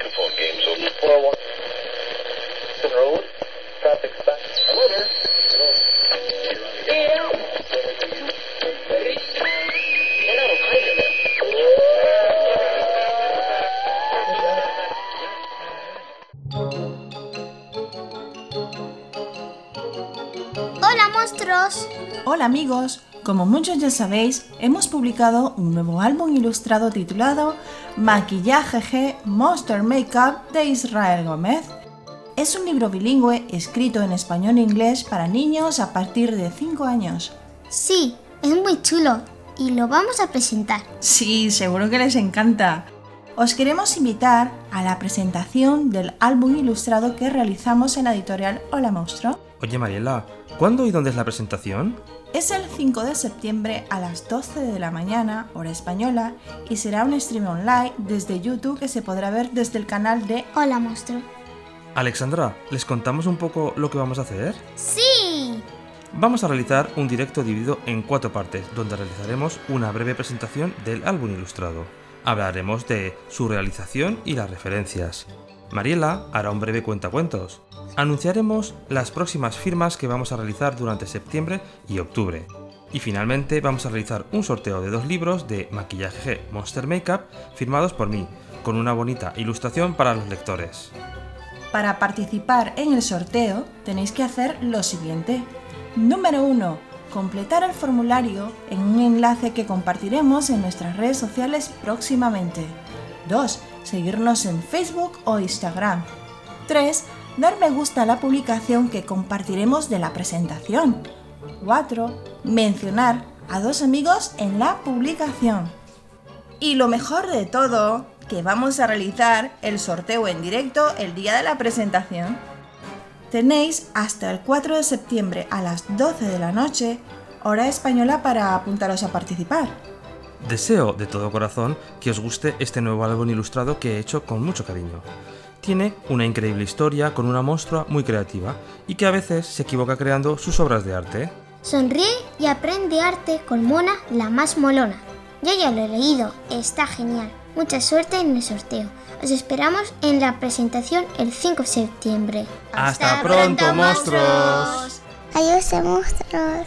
microphone game, so four one. Road, traffic stop. Motor. Hola monstruos. Hola amigos, como muchos ya sabéis, hemos publicado un nuevo álbum ilustrado titulado Maquillaje G Monster Makeup de Israel Gómez. Es un libro bilingüe escrito en español e inglés para niños a partir de 5 años. Sí, es muy chulo y lo vamos a presentar. Sí, seguro que les encanta. Os queremos invitar a la presentación del álbum ilustrado que realizamos en la editorial Hola Monstruo. Oye Mariela, ¿cuándo y dónde es la presentación? Es el 5 de septiembre a las 12 de la mañana, hora española, y será un stream online desde YouTube que se podrá ver desde el canal de Hola monstruo. Alexandra, ¿les contamos un poco lo que vamos a hacer? Sí. Vamos a realizar un directo dividido en cuatro partes, donde realizaremos una breve presentación del álbum ilustrado. Hablaremos de su realización y las referencias. Mariela hará un breve cuentacuentos. Anunciaremos las próximas firmas que vamos a realizar durante septiembre y octubre. Y finalmente vamos a realizar un sorteo de dos libros de maquillaje Monster Makeup firmados por mí, con una bonita ilustración para los lectores. Para participar en el sorteo tenéis que hacer lo siguiente. Número 1. Completar el formulario en un enlace que compartiremos en nuestras redes sociales próximamente. 2. Seguirnos en Facebook o Instagram. 3. Dar me gusta a la publicación que compartiremos de la presentación. 4. Mencionar a dos amigos en la publicación. Y lo mejor de todo, que vamos a realizar el sorteo en directo el día de la presentación. Tenéis hasta el 4 de septiembre a las 12 de la noche, hora española, para apuntaros a participar. Deseo de todo corazón que os guste este nuevo álbum ilustrado que he hecho con mucho cariño. Tiene una increíble historia con una monstrua muy creativa y que a veces se equivoca creando sus obras de arte. Sonríe y aprende arte con Mona, la más molona. Yo ya lo he leído, está genial. Mucha suerte en el sorteo. Os esperamos en la presentación el 5 de septiembre. ¡Hasta pronto, monstruos! Adiós, monstruos.